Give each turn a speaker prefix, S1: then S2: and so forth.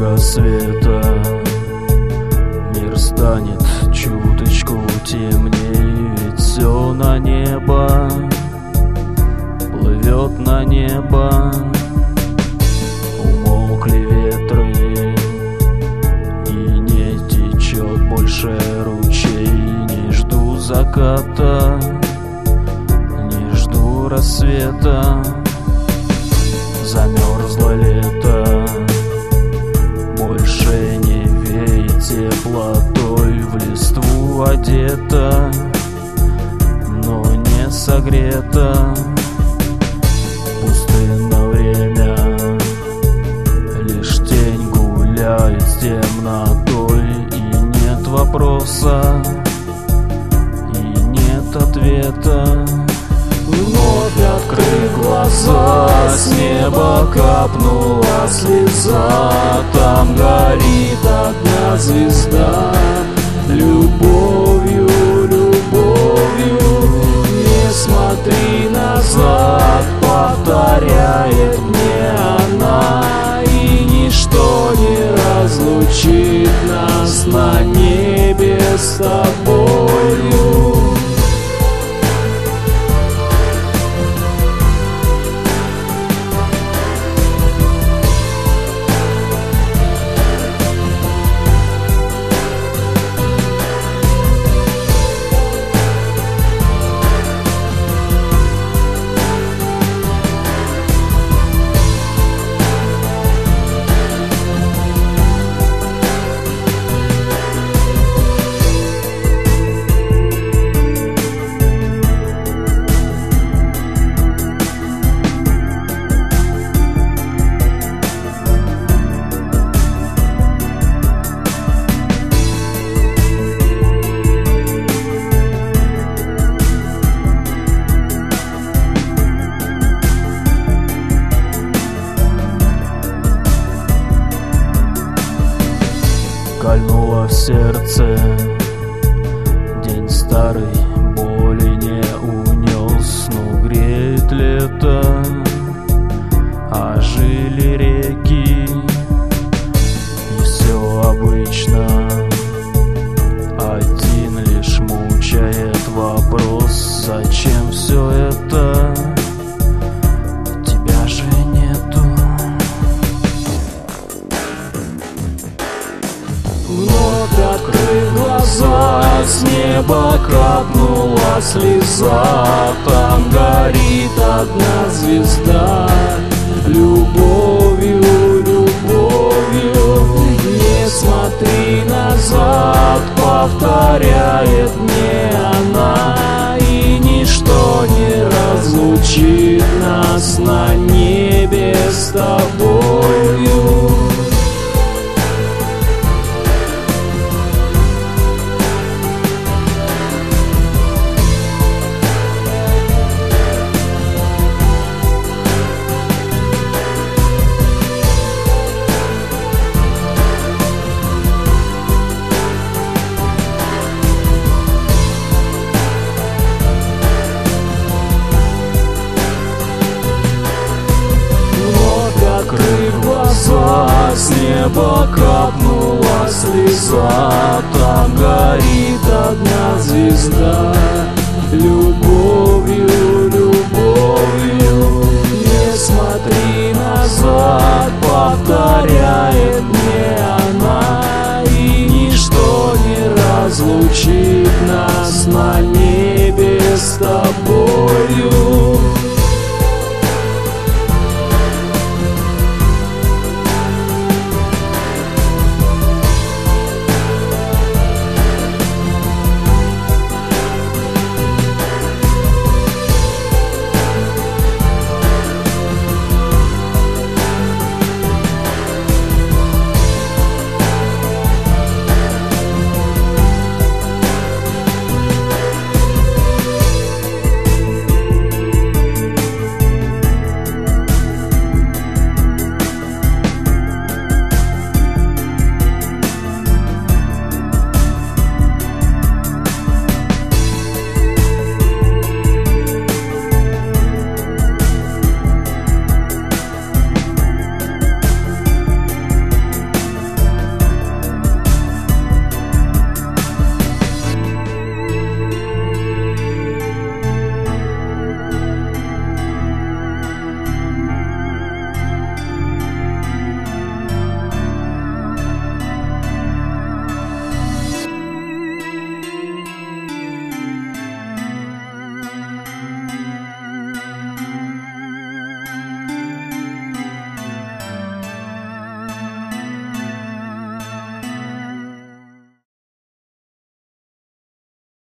S1: немного света. Мир станет чуточку темнее. Ведь все на небо Плывет на небо. Умолкли ветры И не течет больше ручей. Не жду заката Не жду рассвета. Замерзло лето одета Но не согрета. Пустынно время Лишь тень гуляет с темнотой И нет вопроса И нет ответа. Вновь открыв глаза, с неба капнула слеза Там горит одна звезда. Любовью, разлучит нас на кольнуло в сердце. День старый с неба капнула слеза Там с неба капнула слеза Там горит одна звезда. Любовью, любовью Не смотри назад, повторяет мне она И ничто не разлучит нас на небе с тобою